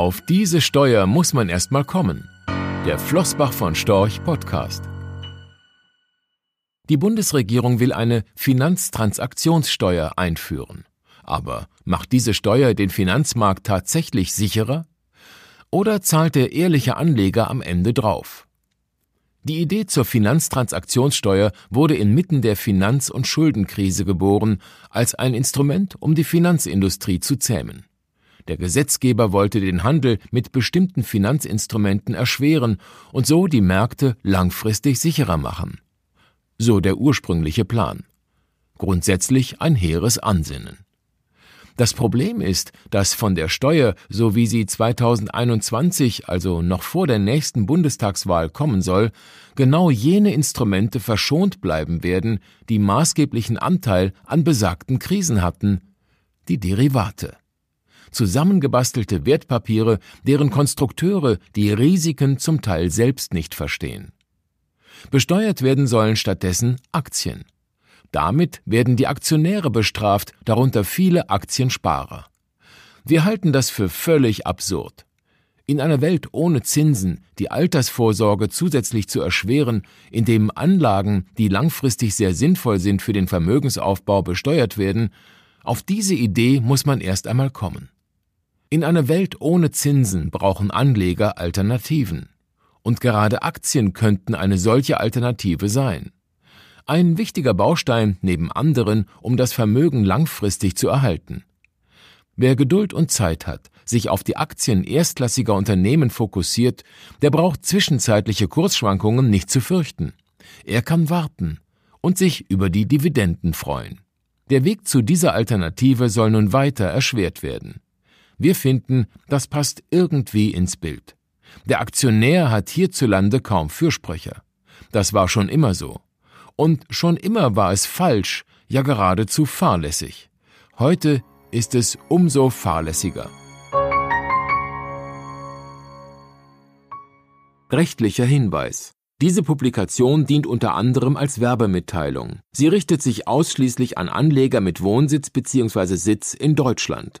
Auf diese Steuer muss man erstmal kommen. Der Flossbach von Storch Podcast. Die Bundesregierung will eine Finanztransaktionssteuer einführen. Aber macht diese Steuer den Finanzmarkt tatsächlich sicherer? Oder zahlt der ehrliche Anleger am Ende drauf? Die Idee zur Finanztransaktionssteuer wurde inmitten der Finanz- und Schuldenkrise geboren, als ein Instrument, um die Finanzindustrie zu zähmen. Der Gesetzgeber wollte den Handel mit bestimmten Finanzinstrumenten erschweren und so die Märkte langfristig sicherer machen. So der ursprüngliche Plan. Grundsätzlich ein hehres Ansinnen. Das Problem ist, dass von der Steuer, so wie sie 2021, also noch vor der nächsten Bundestagswahl kommen soll, genau jene Instrumente verschont bleiben werden, die maßgeblichen Anteil an besagten Krisen hatten, die Derivate. Zusammengebastelte Wertpapiere, deren Konstrukteure die Risiken zum Teil selbst nicht verstehen. Besteuert werden sollen stattdessen Aktien. Damit werden die Aktionäre bestraft, darunter viele Aktiensparer. Wir halten das für völlig absurd. In einer Welt ohne Zinsen die Altersvorsorge zusätzlich zu erschweren, indem Anlagen, die langfristig sehr sinnvoll sind für den Vermögensaufbau, besteuert werden, auf diese Idee muss man erst einmal kommen. In einer Welt ohne Zinsen brauchen Anleger Alternativen. Und gerade Aktien könnten eine solche Alternative sein. Ein wichtiger Baustein neben anderen, um das Vermögen langfristig zu erhalten. Wer Geduld und Zeit hat, sich auf die Aktien erstklassiger Unternehmen fokussiert, der braucht zwischenzeitliche Kursschwankungen nicht zu fürchten. Er kann warten und sich über die Dividenden freuen. Der Weg zu dieser Alternative soll nun weiter erschwert werden. Wir finden, das passt irgendwie ins Bild. Der Aktionär hat hierzulande kaum Fürsprecher. Das war schon immer so. Und schon immer war es falsch, ja geradezu fahrlässig. Heute ist es umso fahrlässiger. Rechtlicher Hinweis. Diese Publikation dient unter anderem als Werbemitteilung. Sie richtet sich ausschließlich an Anleger mit Wohnsitz bzw. Sitz in Deutschland.